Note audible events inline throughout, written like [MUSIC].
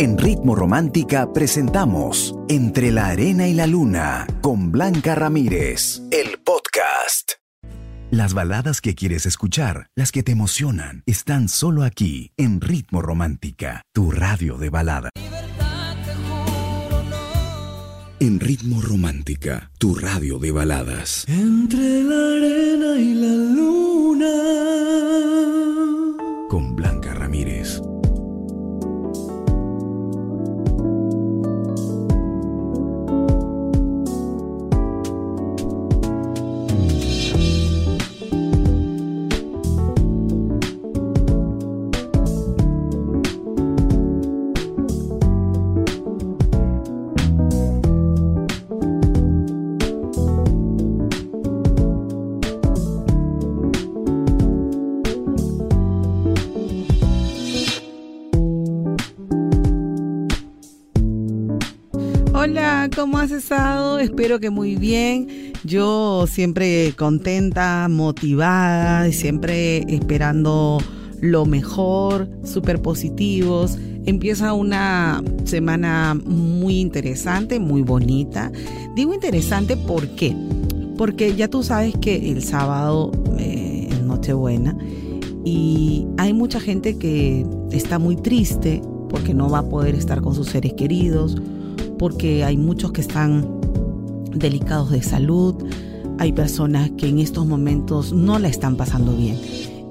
En Ritmo Romántica presentamos Entre la Arena y la Luna con Blanca Ramírez, el podcast. Las baladas que quieres escuchar, las que te emocionan, están solo aquí en Ritmo Romántica, tu radio de balada. En Ritmo Romántica, tu radio de baladas. Entre la arena y la luna. Has? Espero que muy bien. Yo siempre contenta, motivada, siempre esperando lo mejor, súper positivos. Empieza una semana muy interesante, muy bonita. Digo interesante ¿por? Porque ya tú sabes que el sábado eh, es Nochebuena y hay mucha gente que está muy triste porque no va a poder estar con sus seres queridos porque hay muchos que están delicados de salud, hay personas que en estos momentos no la están pasando bien.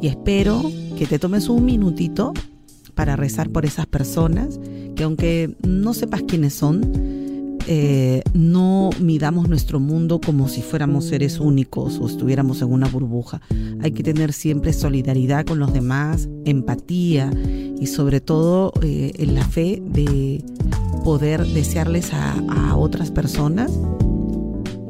Y espero que te tomes un minutito para rezar por esas personas, que aunque no sepas quiénes son, eh, no midamos nuestro mundo como si fuéramos seres únicos o estuviéramos en una burbuja. Hay que tener siempre solidaridad con los demás, empatía y sobre todo eh, en la fe de poder desearles a, a otras personas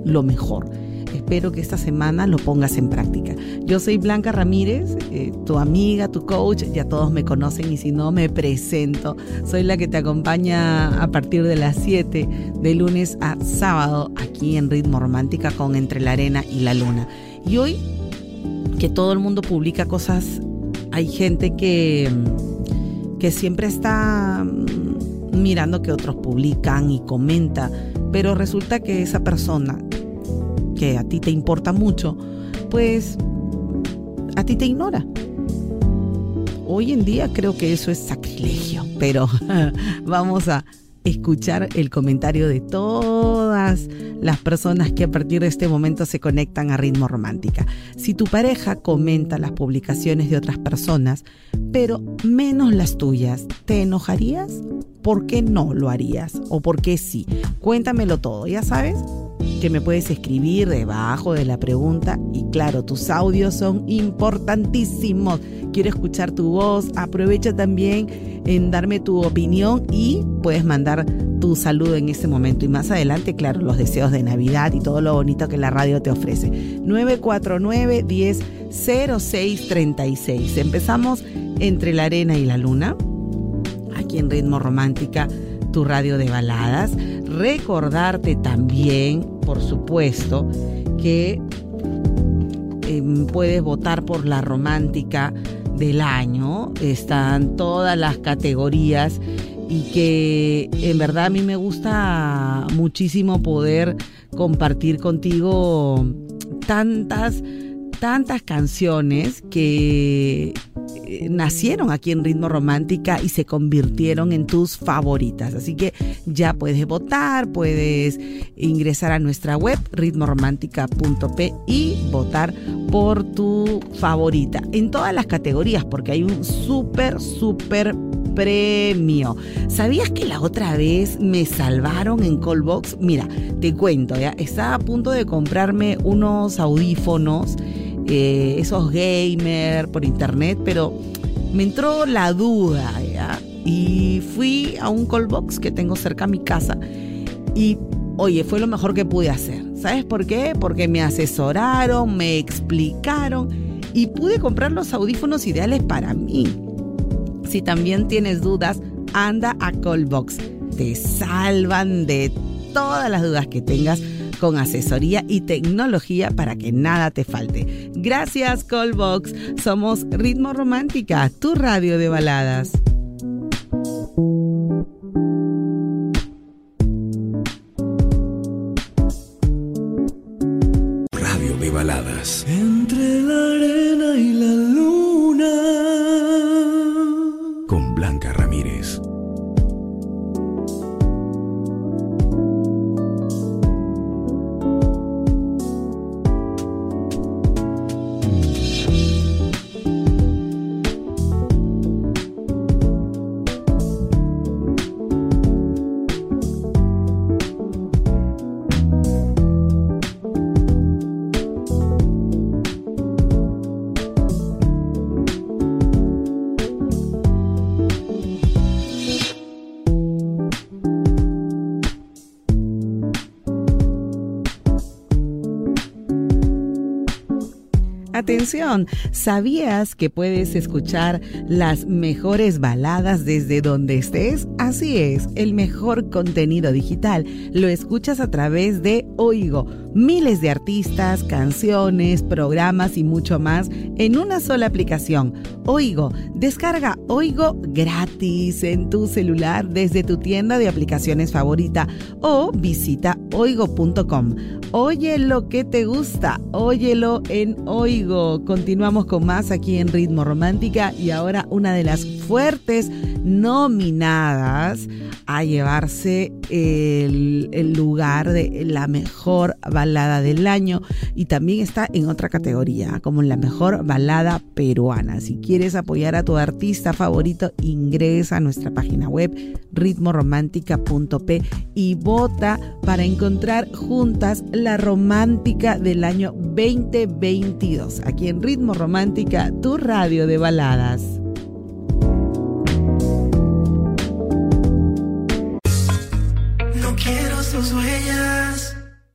lo mejor. Espero que esta semana lo pongas en práctica. Yo soy Blanca Ramírez, eh, tu amiga, tu coach, ya todos me conocen y si no me presento. Soy la que te acompaña a partir de las 7 de lunes a sábado aquí en Ritmo Romántica con Entre la Arena y la Luna. Y hoy que todo el mundo publica cosas, hay gente que, que siempre está mm, mirando que otros publican y comenta, pero resulta que esa persona que a ti te importa mucho, pues a ti te ignora. Hoy en día creo que eso es sacrilegio, pero [LAUGHS] vamos a escuchar el comentario de las personas que a partir de este momento se conectan a ritmo romántica. Si tu pareja comenta las publicaciones de otras personas, pero menos las tuyas, ¿te enojarías? ¿Por qué no lo harías? ¿O por qué sí? Cuéntamelo todo, ¿ya sabes? que me puedes escribir debajo de la pregunta y claro, tus audios son importantísimos. Quiero escuchar tu voz. Aprovecha también en darme tu opinión y puedes mandar tu saludo en este momento. Y más adelante, claro, los deseos de Navidad y todo lo bonito que la radio te ofrece. 949 10 0636. Empezamos entre la arena y la luna. Aquí en Ritmo Romántica tu radio de baladas. Recordarte también, por supuesto, que eh, puedes votar por la romántica del año. Están todas las categorías y que en verdad a mí me gusta muchísimo poder compartir contigo tantas, tantas canciones que nacieron aquí en Ritmo Romántica y se convirtieron en tus favoritas. Así que ya puedes votar, puedes ingresar a nuestra web ritmoromántica.p y votar por tu favorita en todas las categorías porque hay un súper, súper premio. ¿Sabías que la otra vez me salvaron en Callbox? Mira, te cuento, ya estaba a punto de comprarme unos audífonos eh, esos gamer por internet, pero me entró la duda, ¿ya? Y fui a un callbox que tengo cerca a mi casa y, oye, fue lo mejor que pude hacer. ¿Sabes por qué? Porque me asesoraron, me explicaron y pude comprar los audífonos ideales para mí. Si también tienes dudas, anda a Callbox. Te salvan de todas las dudas que tengas con asesoría y tecnología para que nada te falte. Gracias, Colbox. Somos Ritmo Romántica, tu radio de baladas. Radio de baladas. Entre Atención, ¿sabías que puedes escuchar las mejores baladas desde donde estés? Así es, el mejor contenido digital lo escuchas a través de Oigo. Miles de artistas, canciones, programas y mucho más en una sola aplicación. Oigo, descarga Oigo gratis en tu celular desde tu tienda de aplicaciones favorita o visita oigo.com. Oye lo que te gusta, óyelo en Oigo. Continuamos con más aquí en Ritmo Romántica y ahora una de las fuertes nominadas a llevarse el, lugar de la mejor balada del año y también está en otra categoría como la mejor balada peruana. Si quieres apoyar a tu artista favorito, ingresa a nuestra página web ritmoromántica.p y vota para encontrar juntas la romántica del año 2022. Aquí en Ritmo Romántica, tu radio de baladas.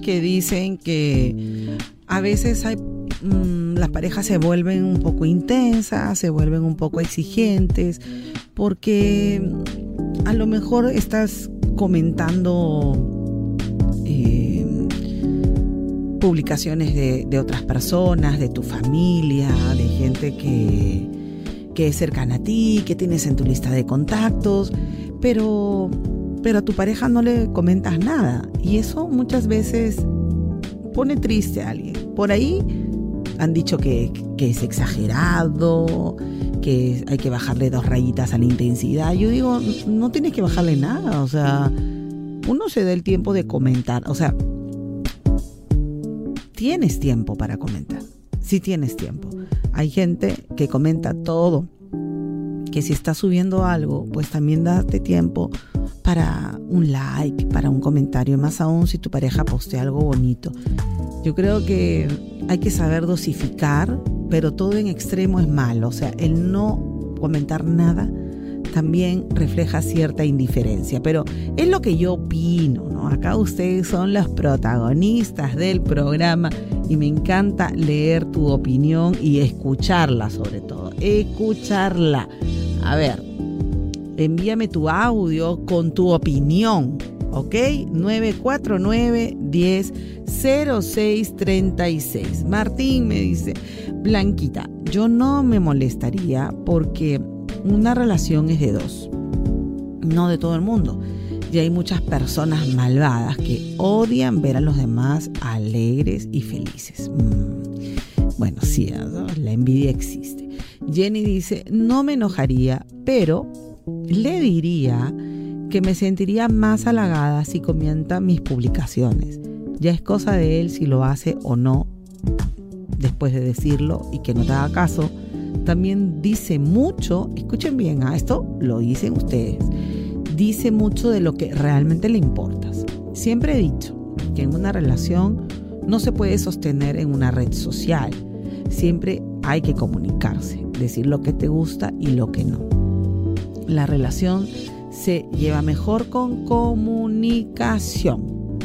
Que dicen que a veces hay, mm, las parejas se vuelven un poco intensas, se vuelven un poco exigentes, porque a lo mejor estás comentando eh, publicaciones de, de, otras personas, de tu familia, de gente que, que es cercana a ti, que tienes en tu lista de contactos, pero pero a tu pareja no le comentas nada. Y eso muchas veces pone triste a alguien. Por ahí han dicho que, es exagerado, que hay que bajarle dos rayitas a la intensidad. Yo digo, no tienes que bajarle nada. O sea, uno se da el tiempo de comentar. O sea, tienes tiempo para comentar. Sí tienes tiempo. Hay gente que comenta todo. Que si está subiendo algo, pues también date tiempo para un like, para un comentario, más aún si tu pareja postea algo bonito. Yo creo que hay que saber dosificar, pero todo en extremo es malo. O sea, el no comentar nada también refleja cierta indiferencia, pero es lo que yo opino, ¿no? Acá ustedes son los protagonistas del programa y me encanta leer tu opinión y escucharla sobre todo, escucharla. A ver, envíame tu audio con tu opinión. ¿Ok? 949 10 0636. Martín me dice, Blanquita, yo no me molestaría porque una relación es de dos, no de todo el mundo. Y hay muchas personas malvadas que odian ver a los demás alegres y felices. Mm. Bueno, sí, la envidia existe. Jenny dice, no me enojaría, pero le diría que me sentiría más halagada si comenta mis publicaciones. Ya es cosa de él si lo hace o no después de decirlo y que no te haga caso. También dice mucho, escuchen bien, a ah, esto lo dicen ustedes, dice mucho de lo que realmente le importas. Siempre he dicho que en una relación no se puede sostener en una red social. Siempre hay que comunicarse, decir lo que te gusta y lo que no la relación se lleva mejor con comunicación.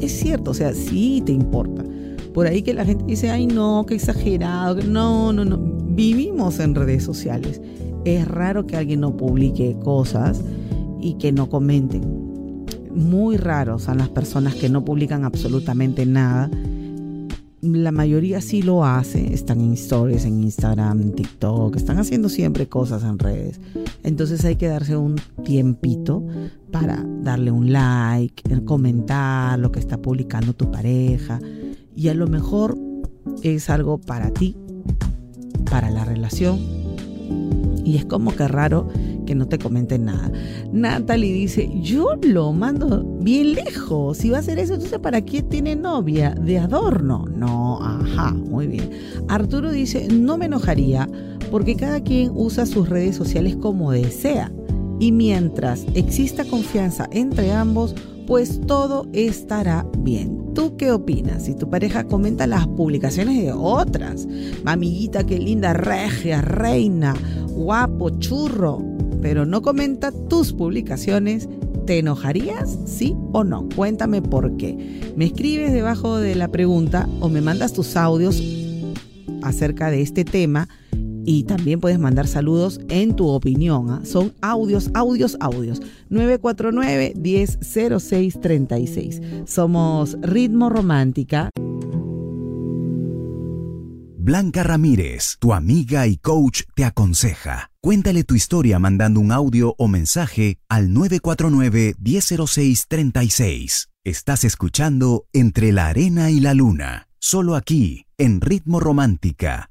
es cierto, o sea, sí te importa. Por ahí que la gente dice, ay no, qué exagerado, no, no, no. Vivimos en redes sociales. Es raro que alguien no publique cosas y que no comenten. Muy raros son las personas que no publican absolutamente nada la mayoría sí lo hace, están en stories, en Instagram, TikTok, están haciendo siempre cosas en redes. Entonces hay que darse un tiempito para darle un like, comentar lo que está publicando tu pareja y a lo mejor es algo para ti, para la relación. Y es como que raro que no te comenten nada. Natalie dice, yo lo mando bien lejos. Si va a hacer eso, entonces ¿para qué tiene novia? De adorno. No, ajá, muy bien. Arturo dice, no me enojaría porque cada quien usa sus redes sociales como desea. Y mientras exista confianza entre ambos, pues todo estará bien. ¿Tú qué opinas? Si tu pareja comenta las publicaciones de otras, mamiguita, qué linda, regia, reina, guapo, churro, pero no comenta tus publicaciones, ¿te enojarías? ¿Sí o no? Cuéntame por qué. Me escribes debajo de la pregunta o me mandas tus audios acerca de este tema y también puedes mandar saludos en tu opinión. ¿ah? Son audios, audios, audios. 949-100636. Somos Ritmo Romántica. Blanca Ramírez, tu amiga y coach, te aconseja. Cuéntale tu historia mandando un audio o mensaje al 949-100636. Estás escuchando Entre la Arena y la Luna, solo aquí, en Ritmo Romántica,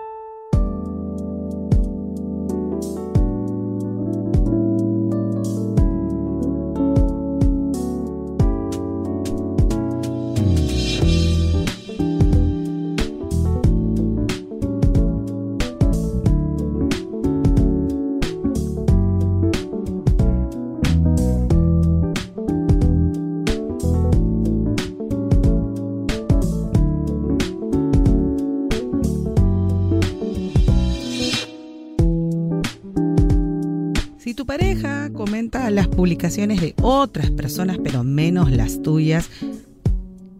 Las publicaciones de otras personas, pero menos las tuyas,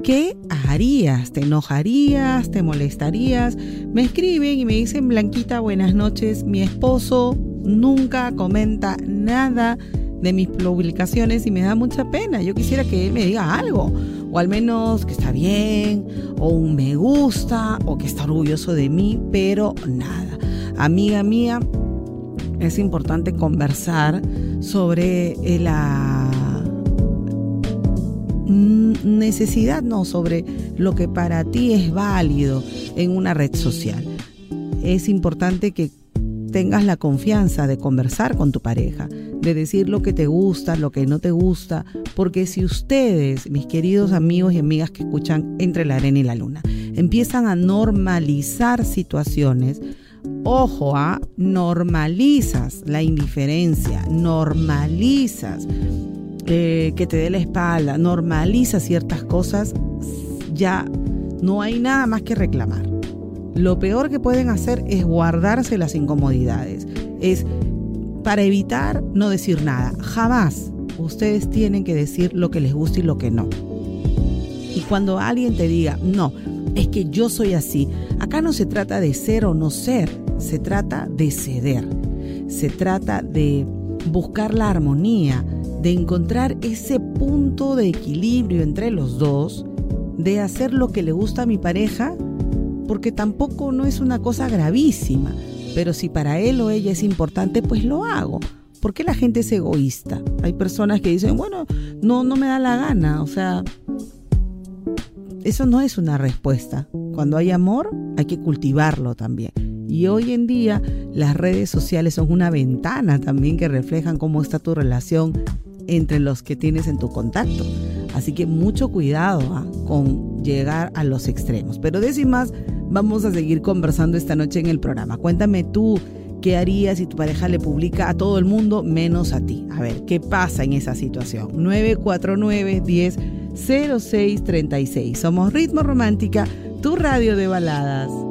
¿qué harías? ¿Te enojarías? ¿Te molestarías? Me escriben y me dicen, Blanquita, buenas noches, mi esposo nunca comenta nada de mis publicaciones y me da mucha pena. Yo quisiera que él me diga algo, o al menos que está bien, o un me gusta, o que está orgulloso de mí, pero nada. Amiga mía, es importante conversar sobre eh, la necesidad, no, sobre lo que para ti es válido en una red social. Es importante que tengas la confianza de conversar con tu pareja, de decir lo que te gusta, lo que no te gusta, porque si ustedes, mis queridos amigos y amigas que escuchan entre la arena y la luna, empiezan a normalizar situaciones, Ojo, a ¿ah? normalizas la indiferencia, normalizas eh, que te dé la espalda, normalizas ciertas cosas, ya no hay nada más que reclamar. Lo peor que pueden hacer es guardarse las incomodidades. Es para evitar no decir nada. Jamás ustedes tienen que decir lo que les gusta y lo que no. Y cuando alguien te diga, no, es que yo soy así. Acá no se trata de ser o no ser, se trata de ceder. Se trata de buscar la armonía, de encontrar ese punto de equilibrio entre los dos, de hacer lo que le gusta a mi pareja, porque tampoco no es una cosa gravísima, pero si para él o ella es importante, pues lo hago. ¿Por qué la gente es egoísta? Hay personas que dicen, bueno, no, no me da la gana, o sea, eso no es una respuesta. Cuando hay amor, hay que cultivarlo también. Y hoy en día las redes sociales son una ventana también que reflejan cómo está tu relación entre los que tienes en tu contacto. Así que mucho cuidado ¿ah? con llegar a los extremos. Pero de vamos a seguir conversando esta noche en el programa. Cuéntame tú qué harías si tu pareja le publica a todo el mundo menos a ti. A ver, ¿qué pasa en esa situación? 949 10 0636. Somos Ritmo Romántica, tu radio de baladas.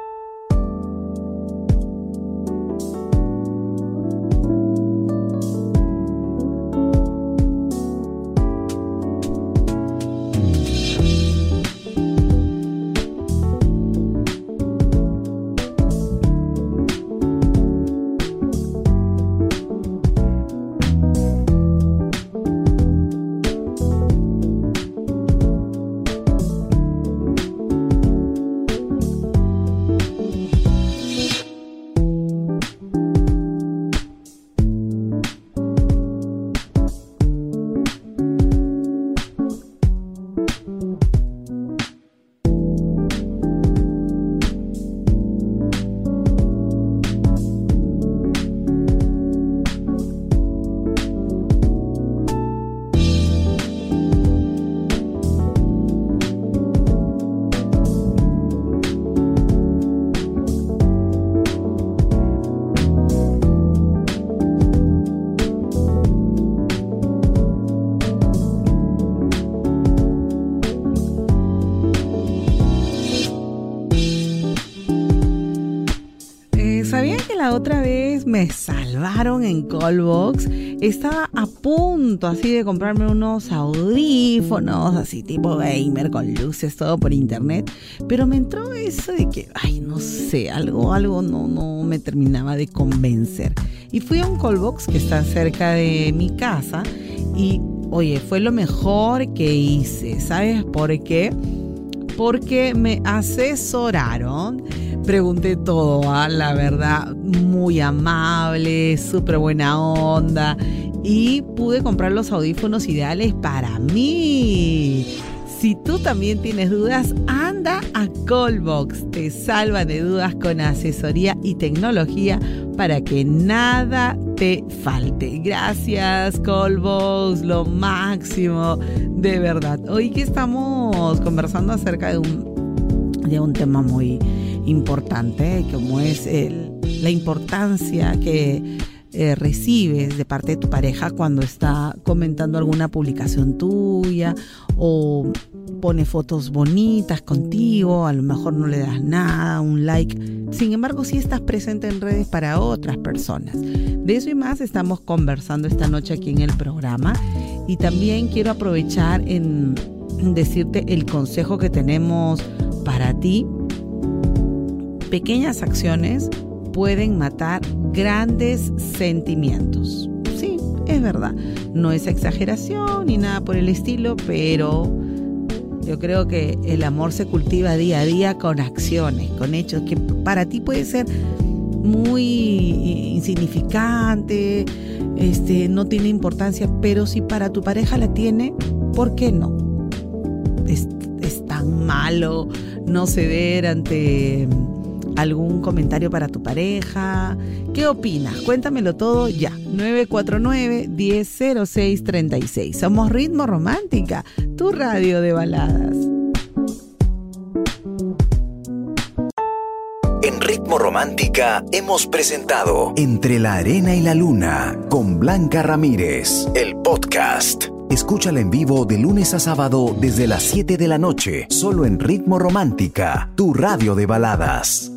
Me salvaron en Callbox. Estaba a punto así de comprarme unos audífonos, así tipo gamer, con luces, todo por internet. Pero me entró eso de que, ay, no sé, algo, algo no, no me terminaba de convencer. Y fui a un Callbox que está cerca de mi casa y, oye, fue lo mejor que hice. ¿Sabes por qué? Porque me asesoraron pregunté todo, ¿ah? la verdad, muy amable, súper buena onda y pude comprar los audífonos ideales para mí. Si tú también tienes dudas, anda a Callbox. Te salva de dudas con asesoría y tecnología para que nada te falte. Gracias, Callbox, lo máximo, de verdad. Hoy que estamos conversando acerca de un, de un tema muy importante, como es la importancia que eh, recibes de parte de tu pareja cuando está comentando alguna publicación tuya o pone fotos bonitas contigo, a lo mejor no le das nada, un like. Sin embargo, si estás presente en redes para otras personas. De eso y más estamos conversando esta noche aquí en el programa. Y también quiero aprovechar en decirte el consejo que tenemos para ti pequeñas acciones pueden matar grandes sentimientos. Sí, es verdad. No es exageración ni nada por el estilo, pero yo creo que el amor se cultiva día a día con acciones, con hechos que para ti puede ser muy insignificante, este, no tiene importancia, pero si para tu pareja la tiene, ¿por qué no? Es, tan malo no ceder ante algún comentario para tu pareja. ¿Qué opinas? Cuéntamelo todo ya. 949-100636. Somos Ritmo Romántica, tu radio de baladas. En Ritmo Romántica hemos presentado Entre la Arena y la Luna con Blanca Ramírez, el podcast. Escúchala en vivo de lunes a sábado desde las 7 de la noche, solo en Ritmo Romántica, tu radio de baladas.